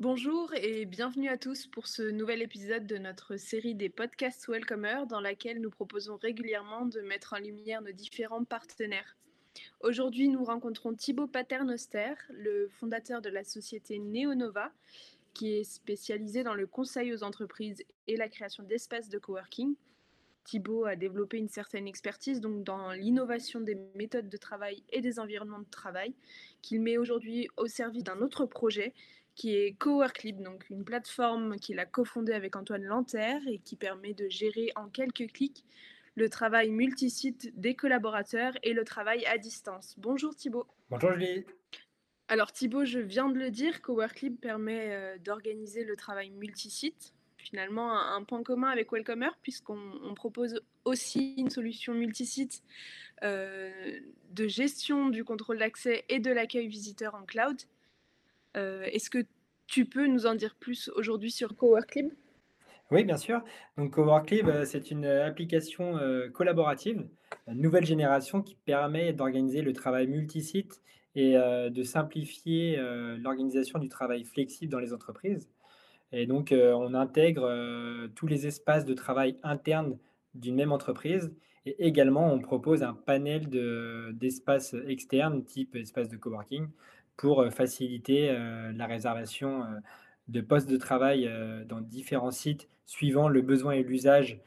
Bonjour et bienvenue à tous pour ce nouvel épisode de notre série des podcasts Welcomer dans laquelle nous proposons régulièrement de mettre en lumière nos différents partenaires. Aujourd'hui, nous rencontrons Thibaut Paternoster, le fondateur de la société Neonova, qui est spécialisée dans le conseil aux entreprises et la création d'espaces de coworking. Thibaut a développé une certaine expertise dans l'innovation des méthodes de travail et des environnements de travail qu'il met aujourd'hui au service d'un autre projet qui est Coworklib, donc une plateforme qu'il a cofondée avec Antoine Lanterre et qui permet de gérer en quelques clics le travail multisite des collaborateurs et le travail à distance. Bonjour Thibaut. Bonjour Julie. Alors Thibaut, je viens de le dire, Coworklib permet euh, d'organiser le travail multisite. Finalement, un, point commun avec Welcomer, puisqu'on propose aussi une solution multisite euh, de gestion du contrôle d'accès et de l'accueil visiteur en cloud. Euh, est-ce que tu peux nous en dire plus aujourd'hui sur Coworklib? Oui, bien sûr. Donc Coworklib, euh, c'est une application euh, collaborative, nouvelle génération qui permet d'organiser le travail multisite et de simplifier l'organisation du travail flexible dans les entreprises. Et donc, on intègre tous les espaces de travail internes d'une même entreprise et également on propose un panel d'espaces externes type espace de coworking pour faciliter la réservation de postes de travail dans différents sites suivant le besoin et l'usage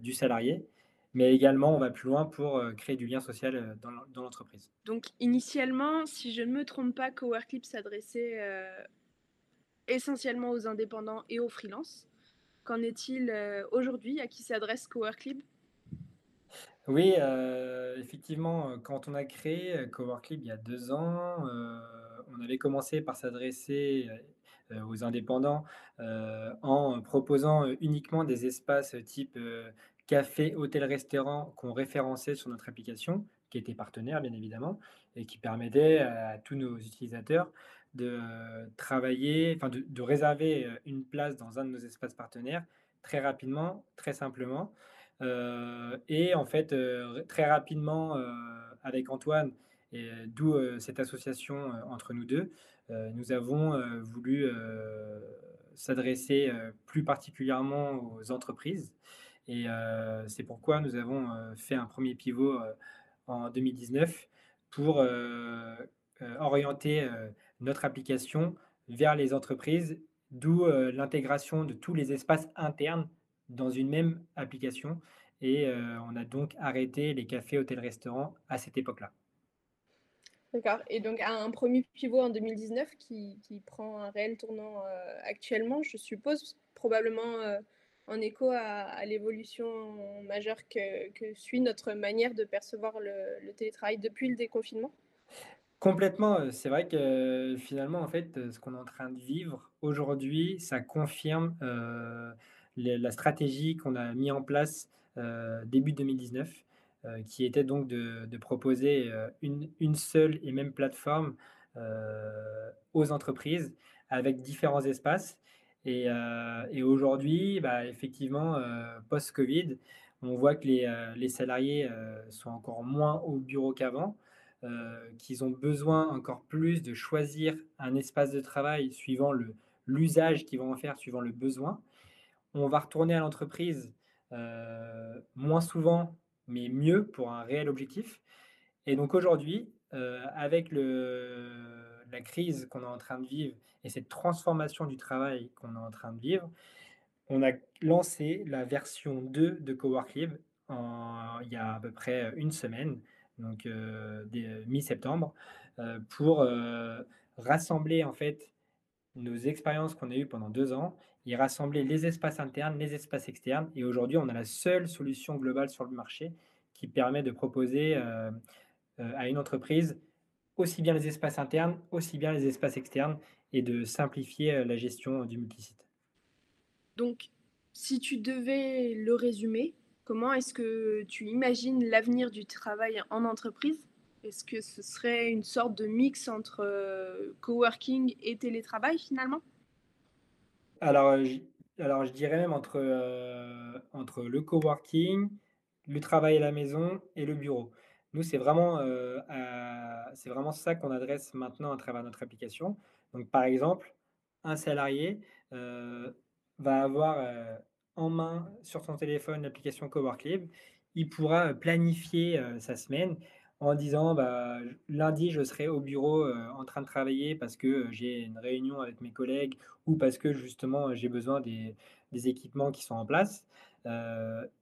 du salarié. Mais également, on va plus loin pour créer du lien social dans l'entreprise. Donc, initialement, si je ne me trompe pas, Coworklip s'adressait essentiellement aux indépendants et aux freelances. Qu'en est-il aujourd'hui? À qui s'adresse Coworklib oui, heu, effectivement, quand on a créé, heu, Coworklib il y a 2 ans, heu, on avait commencé par s'adresser, aux indépendants, en proposant, uniquement des espaces type, café, hôtel, restaurant qu'on référençait sur notre application, qui était partenaire bien évidemment et qui permettait à tous nos utilisateurs de travailler, enfin de réserver, une place dans un de nos espaces partenaires très rapidement, très simplement. Heu et en fait, heu, très rapidement, heu, avec Antoine d'où, cette association, entre nous 2, heu, nous avons, voulu, s'adresser, plus particulièrement aux entreprises. Et c'est pourquoi nous avons, fait un premier pivot, en 2019 pour, orienter, notre application vers les entreprises, d'où, l'intégration de tous les espaces internes dans une même application et heu, on a donc arrêté les cafés, hôtels, restaurants à cette époque-là. D'accord et donc un premier pivot en 2019 qui qui prend un réel tournant, heu, actuellement, je suppose, probablement, heu, en écho à à l'évolution majeure que que suit notre manière de percevoir le le télétravail depuis le déconfinement? Complètement, heu, c'est vrai que finalement, en fait, ce qu'on est en train de vivre aujourd'hui, ça confirme, la stratégie qu'on a mis en place, heu, début 2019, heu, qui était donc de proposer, heu, une une seule et même plateforme, aux entreprises avec différents espaces et aujourd'hui, bah, effectivement, post-covid, on voit que les, les salariés, sont encore moins au bureau qu'avant qu'ils ont besoin encore plus de choisir un espace de travail suivant l'usage qu'ils vont en faire, suivant le besoin. On va retourner à l'entreprise, heu, moins souvent, mais mieux pour un réel objectif. Et donc aujourd'hui, heu, avec la crise qu'on est en train de vivre et cette transformation du travail qu'on est en train de vivre, on a lancé la version 2 de Coworklib en il y a à peu près une semaine, donc dès mi-septembre, heu, pour, rassembler en fait nos expériences qu'on a eues pendant 2 ans et rassembler les espaces internes, les espaces externes et aujourd'hui, on a la seule solution globale sur le marché qui permet de proposer, heu heu, à une entreprise aussi bien les espaces internes, aussi bien les espaces externes et de simplifier, heu, la gestion du multisite. Donc, si tu devais le résumer, comment est-ce que tu imagines l'avenir du travail en entreprise? Est-ce que ce serait une sorte de mix entre, coworking et télétravail finalement? Alors, heu, j alors je dirais même entre, heu, entre le coworking, le travail à la maison et le bureau. Nous, c'est vraiment, c'est vraiment ça qu'on adresse maintenant à travers notre application. Donc par exemple, un salarié va avoir en main sur son téléphone l'application Coworklib, il pourra planifier sa semaine en disant bah, lundi je serai au bureau en train de travailler parce que j'ai une réunion avec mes collègues ou parce que justement j'ai besoin des, équipements qui sont en place,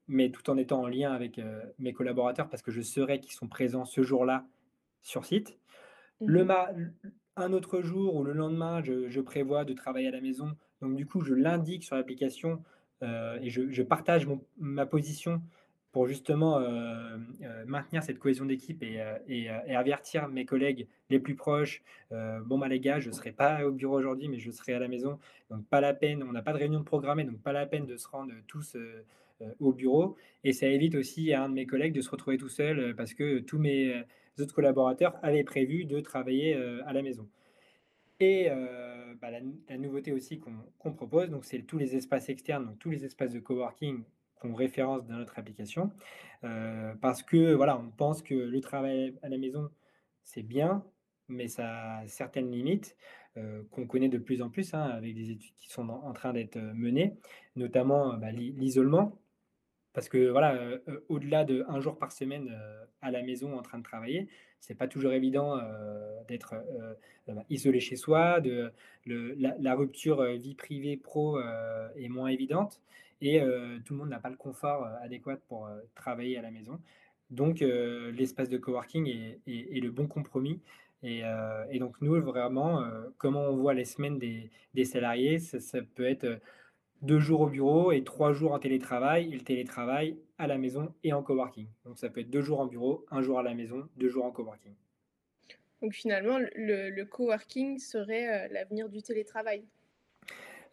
mais tout en étant en lien avec mes collaborateurs parce que je saurai qu'ils sont présents ce jour-là sur site. Le mmh un autre jour ou le lendemain, je, prévois de travailler à la maison, donc du coup je l'indique sur l'application et je, partage ma position pour justement euh, euh, maintenir cette cohésion d'équipe et, euh, avertir mes collègues les plus proches, bon bah les gars, je ne serai pas au bureau aujourd'hui, mais je serai à la maison, donc pas la peine, on n'a pas de réunion programmée, donc pas la peine de se rendre tous au bureau. Et ça évite aussi à un de mes collègues de se retrouver tout seul parce que tous mes autres collaborateurs avaient prévu de travailler à la maison. Et bah, la, nouveauté aussi qu'on propose, donc c'est tous les espaces externes, donc tous les espaces de coworking qu'on référence dans notre application. Euh, parce que voilà, on pense que le travail à la maison, c'est bien, mais ça a certaines limites euh, qu'on connaît de plus en plus hein, avec des études qui sont en, train d'être menées, notamment bah, l'isolement. Parce que voilà, euh, au-delà de un jour par semaine à la maison en train de travailler, c'est pas toujours évident d'être isolé chez soi. De, la, rupture vie privée pro est moins évidente et tout le monde n'a pas le confort adéquat pour travailler à la maison. Donc, l'espace de coworking est, le bon compromis. Et, donc, nous, vraiment, comment on voit les semaines des, salariés, ça, peut être deux jours au bureau et trois jours en télétravail, et le télétravail à la maison et en coworking. Donc, ça peut être deux jours en bureau, un jour à la maison, deux jours en coworking. Donc, finalement, le, le coworking serait l'avenir du télétravail?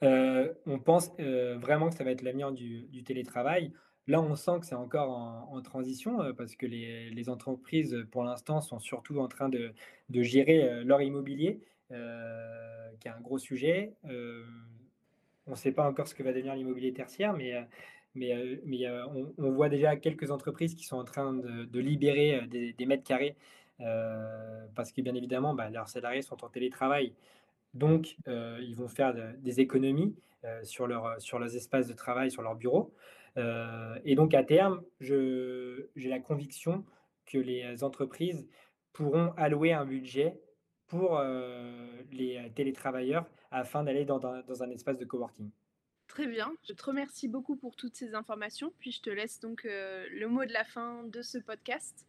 Euh, on pense euh, vraiment que ça va être l'avenir du, télétravail. Là, on sent que c'est encore en, transition euh, parce que les, entreprises, pour l'instant, sont surtout en train de, gérer leur immobilier, qui est un gros sujet. on ne sait pas encore ce que va devenir l'immobilier tertiaire, mais, on, voit déjà quelques entreprises qui sont en train de, libérer des, mètres carrés parce que, bien évidemment, bah, leurs salariés sont en télétravail. Donc, euh, ils vont faire des économies euh, sur, sur leurs espaces de travail, sur leur bureau. Euh, et donc, à terme, j'ai la conviction que les entreprises pourront allouer un budget pour les télétravailleurs afin d'aller dans, dans, un espace de coworking. Très bien, je te remercie beaucoup pour toutes ces informations, puis je te laisse donc le mot de la fin de ce podcast.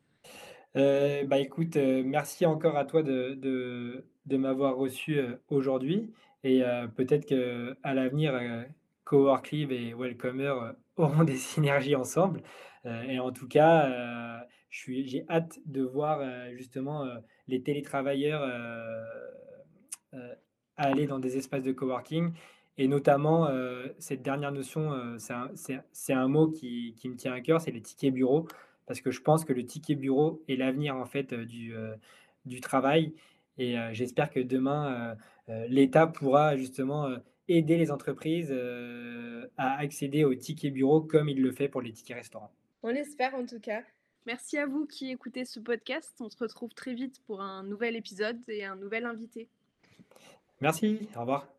Euh, bah écoute, euh, merci encore à toi de, de, m'avoir reçu euh, aujourd'hui. Et peut-être qu'à l'avenir, Coworklive et Welcomer auront des synergies ensemble. et en tout cas, j'ai hâte de voir justement les télétravailleurs aller dans des espaces de coworking. Et notamment, cette dernière notion, c'est un, un, mot qui, qui, me tient à cœur, c'est les tickets bureaux parce que je pense que le ticket bureau est l'avenir en fait euh, du, euh, du travail. Et euh, j'espère que demain, l'État pourra justement aider les entreprises à accéder au ticket bureau comme il le fait pour les tickets restaurants. On l'espère en tout cas. Merci à vous qui écoutez ce podcast. On se retrouve très vite pour un nouvel épisode et un nouvel invité. Merci, au revoir.